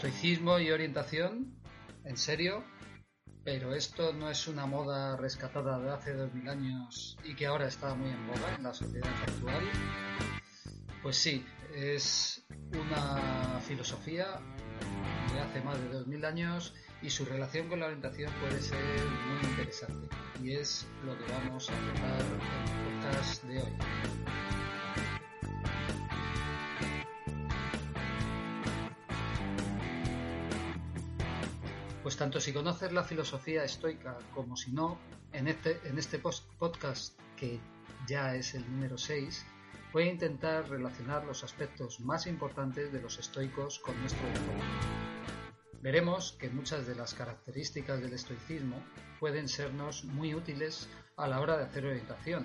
Estoicismo y orientación, en serio, pero esto no es una moda rescatada de hace dos mil años y que ahora está muy en boga en la sociedad actual. Pues sí, es una filosofía de hace más de dos mil años y su relación con la orientación puede ser muy interesante. Y es lo que vamos a tratar en el podcast de hoy. Pues tanto si conoces la filosofía estoica como si no, en este, este podcast, que ya es el número 6, voy a intentar relacionar los aspectos más importantes de los estoicos con nuestro entorno. Veremos que muchas de las características del estoicismo pueden sernos muy útiles a la hora de hacer orientación.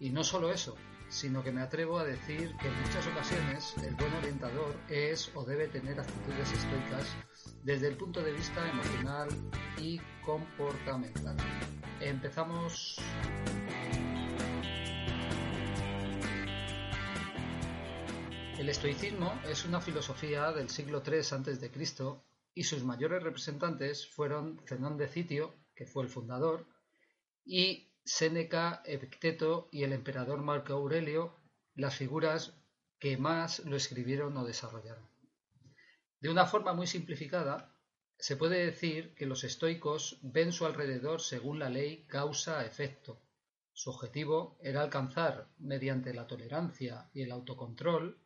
Y no solo eso, sino que me atrevo a decir que en muchas ocasiones el buen orientador es o debe tener actitudes estoicas desde el punto de vista emocional y comportamental. Empezamos. El estoicismo es una filosofía del siglo III a.C. y sus mayores representantes fueron Zenón de Citio, que fue el fundador, y Séneca, Epicteto y el emperador Marco Aurelio, las figuras que más lo escribieron o desarrollaron. De una forma muy simplificada, se puede decir que los estoicos ven su alrededor según la ley causa-efecto. Su objetivo era alcanzar, mediante la tolerancia y el autocontrol,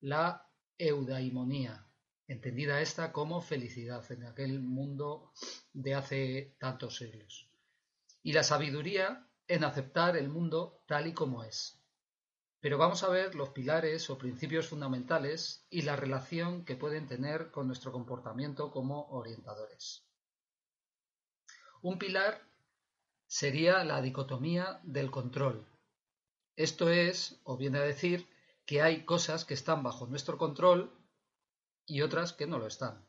la eudaimonía, entendida esta como felicidad en aquel mundo de hace tantos siglos y la sabiduría en aceptar el mundo tal y como es. Pero vamos a ver los pilares o principios fundamentales y la relación que pueden tener con nuestro comportamiento como orientadores. Un pilar sería la dicotomía del control. Esto es, o viene a decir, que hay cosas que están bajo nuestro control y otras que no lo están.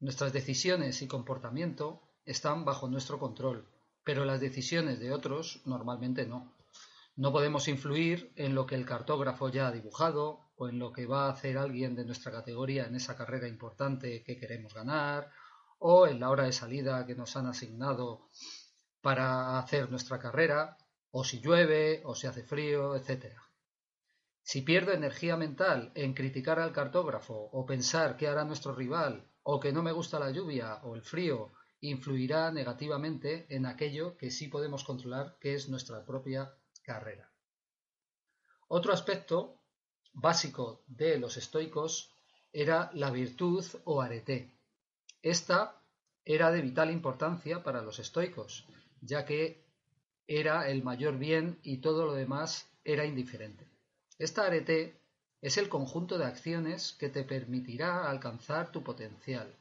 Nuestras decisiones y comportamiento están bajo nuestro control, pero las decisiones de otros normalmente no. No podemos influir en lo que el cartógrafo ya ha dibujado o en lo que va a hacer alguien de nuestra categoría en esa carrera importante que queremos ganar o en la hora de salida que nos han asignado para hacer nuestra carrera o si llueve o si hace frío, etc. Si pierdo energía mental en criticar al cartógrafo o pensar qué hará nuestro rival o que no me gusta la lluvia o el frío influirá negativamente en aquello que sí podemos controlar, que es nuestra propia carrera. Otro aspecto básico de los estoicos era la virtud o arete. Esta era de vital importancia para los estoicos, ya que era el mayor bien y todo lo demás era indiferente. Esta arete es el conjunto de acciones que te permitirá alcanzar tu potencial,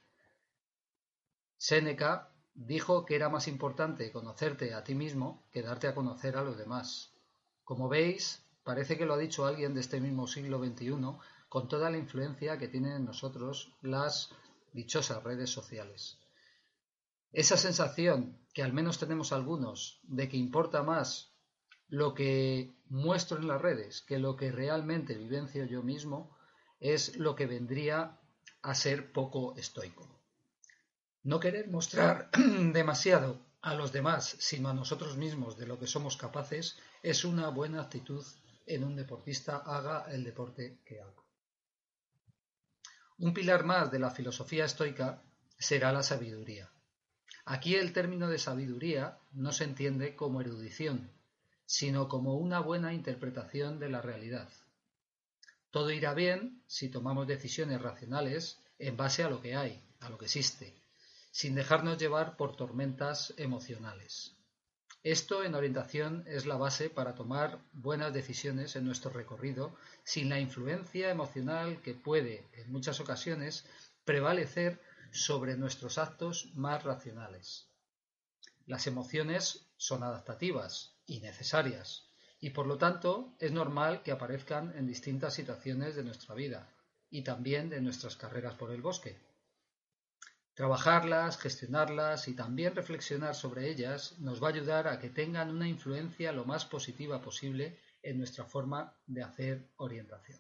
Séneca dijo que era más importante conocerte a ti mismo que darte a conocer a los demás. Como veis, parece que lo ha dicho alguien de este mismo siglo XXI con toda la influencia que tienen en nosotros las dichosas redes sociales. Esa sensación que al menos tenemos algunos de que importa más lo que muestro en las redes que lo que realmente vivencio yo mismo es lo que vendría a ser poco estoico. No querer mostrar demasiado a los demás, sino a nosotros mismos de lo que somos capaces, es una buena actitud en un deportista, haga el deporte que haga. Un pilar más de la filosofía estoica será la sabiduría. Aquí el término de sabiduría no se entiende como erudición, sino como una buena interpretación de la realidad. Todo irá bien si tomamos decisiones racionales en base a lo que hay, a lo que existe, sin dejarnos llevar por tormentas emocionales. Esto en orientación es la base para tomar buenas decisiones en nuestro recorrido sin la influencia emocional que puede, en muchas ocasiones, prevalecer sobre nuestros actos más racionales. Las emociones son adaptativas y necesarias, y por lo tanto es normal que aparezcan en distintas situaciones de nuestra vida y también de nuestras carreras por el bosque. Trabajarlas, gestionarlas y también reflexionar sobre ellas nos va a ayudar a que tengan una influencia lo más positiva posible en nuestra forma de hacer orientación.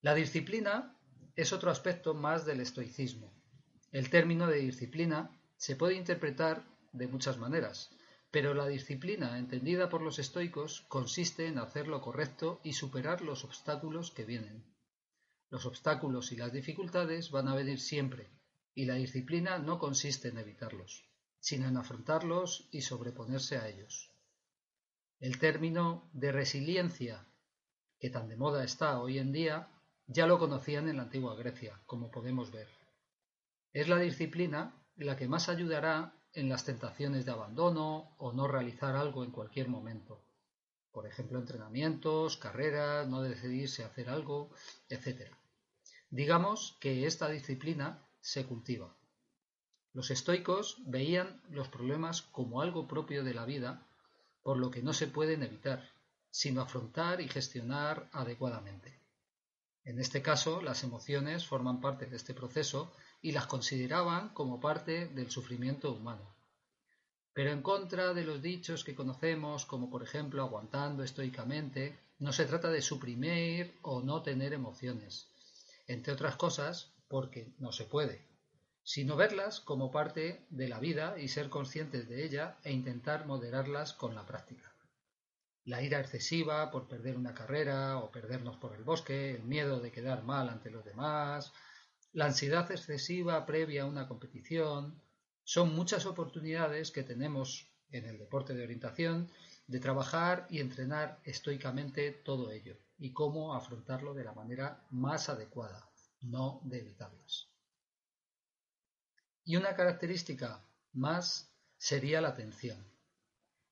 La disciplina es otro aspecto más del estoicismo. El término de disciplina se puede interpretar de muchas maneras, pero la disciplina entendida por los estoicos consiste en hacer lo correcto y superar los obstáculos que vienen. Los obstáculos y las dificultades van a venir siempre, y la disciplina no consiste en evitarlos, sino en afrontarlos y sobreponerse a ellos. El término de resiliencia, que tan de moda está hoy en día, ya lo conocían en la antigua Grecia, como podemos ver. Es la disciplina la que más ayudará en las tentaciones de abandono o no realizar algo en cualquier momento. Por ejemplo, entrenamientos, carreras, no decidirse hacer algo, etc. Digamos que esta disciplina se cultiva. Los estoicos veían los problemas como algo propio de la vida, por lo que no se pueden evitar, sino afrontar y gestionar adecuadamente. En este caso, las emociones forman parte de este proceso y las consideraban como parte del sufrimiento humano. Pero en contra de los dichos que conocemos, como por ejemplo aguantando estoicamente, no se trata de suprimir o no tener emociones, entre otras cosas porque no se puede, sino verlas como parte de la vida y ser conscientes de ella e intentar moderarlas con la práctica. La ira excesiva por perder una carrera o perdernos por el bosque, el miedo de quedar mal ante los demás, la ansiedad excesiva previa a una competición, son muchas oportunidades que tenemos en el deporte de orientación de trabajar y entrenar estoicamente todo ello y cómo afrontarlo de la manera más adecuada, no de evitarlas. Y una característica más sería la atención.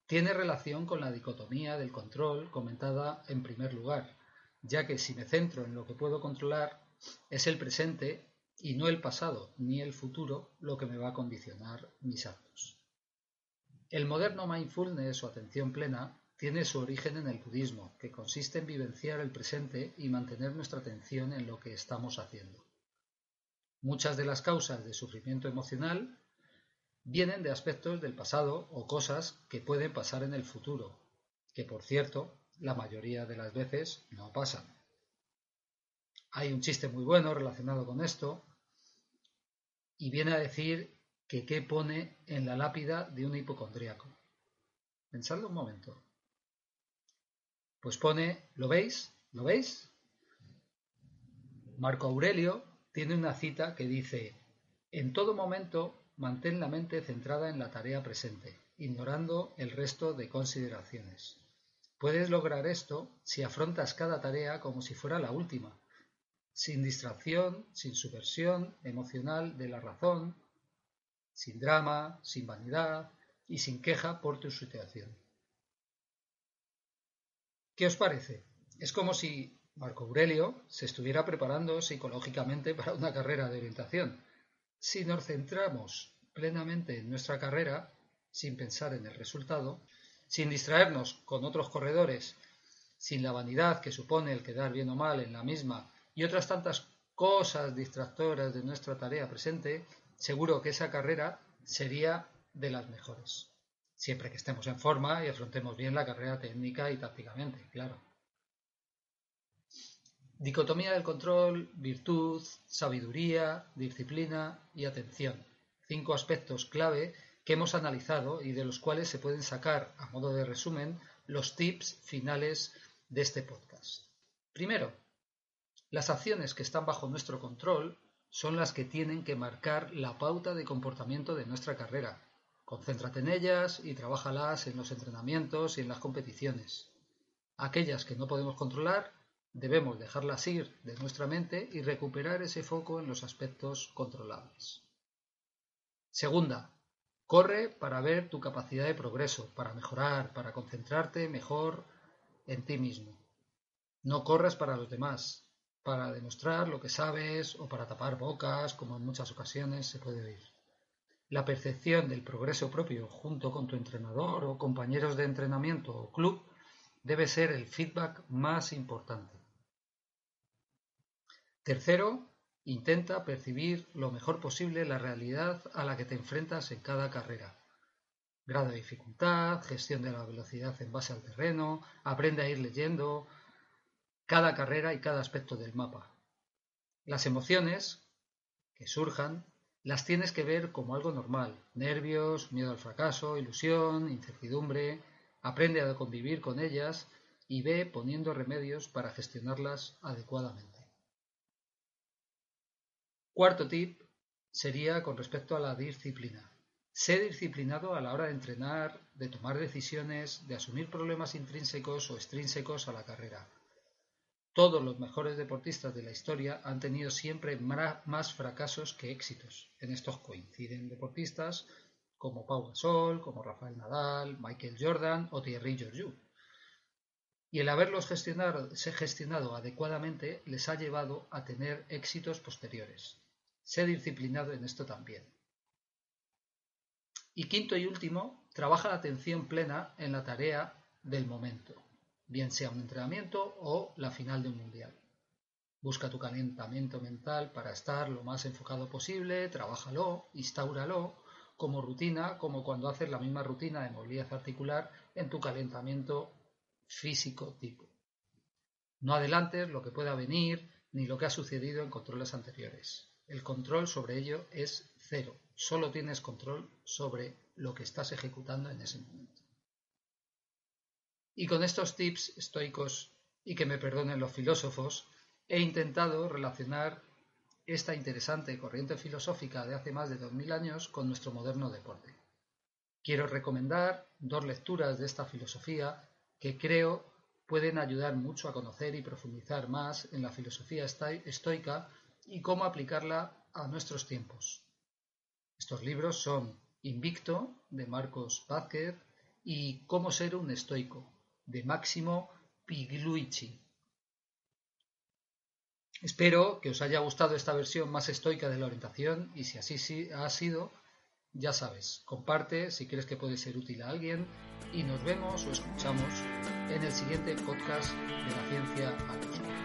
Tiene relación con la dicotomía del control comentada en primer lugar, ya que si me centro en lo que puedo controlar, es el presente y no el pasado ni el futuro lo que me va a condicionar mis actos. El moderno mindfulness o atención plena tiene su origen en el budismo, que consiste en vivenciar el presente y mantener nuestra atención en lo que estamos haciendo. Muchas de las causas de sufrimiento emocional vienen de aspectos del pasado o cosas que pueden pasar en el futuro, que por cierto, la mayoría de las veces no pasan. Hay un chiste muy bueno relacionado con esto y viene a decir que qué pone en la lápida de un hipocondríaco. Pensadlo un momento. Pues pone, ¿lo veis? ¿Lo veis? Marco Aurelio tiene una cita que dice, en todo momento mantén la mente centrada en la tarea presente, ignorando el resto de consideraciones. Puedes lograr esto si afrontas cada tarea como si fuera la última, sin distracción, sin subversión emocional de la razón, sin drama, sin vanidad y sin queja por tu situación. ¿Qué os parece? Es como si Marco Aurelio se estuviera preparando psicológicamente para una carrera de orientación. Si nos centramos plenamente en nuestra carrera, sin pensar en el resultado, sin distraernos con otros corredores, sin la vanidad que supone el quedar bien o mal en la misma y otras tantas cosas distractoras de nuestra tarea presente, seguro que esa carrera sería de las mejores. Siempre que estemos en forma y afrontemos bien la carrera técnica y tácticamente, claro. Dicotomía del control, virtud, sabiduría, disciplina y atención. Cinco aspectos clave que hemos analizado y de los cuales se pueden sacar, a modo de resumen, los tips finales de este podcast. Primero, las acciones que están bajo nuestro control son las que tienen que marcar la pauta de comportamiento de nuestra carrera. Concéntrate en ellas y trabájalas en los entrenamientos y en las competiciones. Aquellas que no podemos controlar, debemos dejarlas ir de nuestra mente y recuperar ese foco en los aspectos controlables. Segunda, corre para ver tu capacidad de progreso, para mejorar, para concentrarte mejor en ti mismo. No corras para los demás, para demostrar lo que sabes o para tapar bocas, como en muchas ocasiones se puede oír. La percepción del progreso propio junto con tu entrenador o compañeros de entrenamiento o club debe ser el feedback más importante. Tercero, intenta percibir lo mejor posible la realidad a la que te enfrentas en cada carrera. Grado de dificultad, gestión de la velocidad en base al terreno, aprende a ir leyendo, cada carrera y cada aspecto del mapa. Las emociones que surjan las tienes que ver como algo normal. Nervios, miedo al fracaso, ilusión, incertidumbre. Aprende a convivir con ellas y ve poniendo remedios para gestionarlas adecuadamente. Cuarto tip sería con respecto a la disciplina. Sé disciplinado a la hora de entrenar, de tomar decisiones, de asumir problemas intrínsecos o extrínsecos a la carrera. Todos los mejores deportistas de la historia han tenido siempre más fracasos que éxitos. En estos coinciden deportistas como Pau Gasol, como Rafael Nadal, Michael Jordan o Thierry Georgiou. Y el haberlos gestionado, gestionado adecuadamente les ha llevado a tener éxitos posteriores. Sé disciplinado en esto también. Y quinto y último, trabaja la atención plena en la tarea del momento bien sea un entrenamiento o la final de un mundial. Busca tu calentamiento mental para estar lo más enfocado posible, trabájalo, instauralo como rutina, como cuando haces la misma rutina de movilidad articular en tu calentamiento físico tipo. No adelantes lo que pueda venir ni lo que ha sucedido en controles anteriores. El control sobre ello es cero. Solo tienes control sobre lo que estás ejecutando en ese momento. Y con estos tips estoicos, y que me perdonen los filósofos, he intentado relacionar esta interesante corriente filosófica de hace más de 2000 años con nuestro moderno deporte. Quiero recomendar dos lecturas de esta filosofía que creo pueden ayudar mucho a conocer y profundizar más en la filosofía estoica y cómo aplicarla a nuestros tiempos. Estos libros son Invicto, de Marcos Vázquez, y Cómo ser un estoico, de Máximo Pigluici. Espero que os haya gustado esta versión más estoica de la orientación y si así ha sido, ya sabes, comparte si crees que puede ser útil a alguien y nos vemos o escuchamos en el siguiente podcast de la ciencia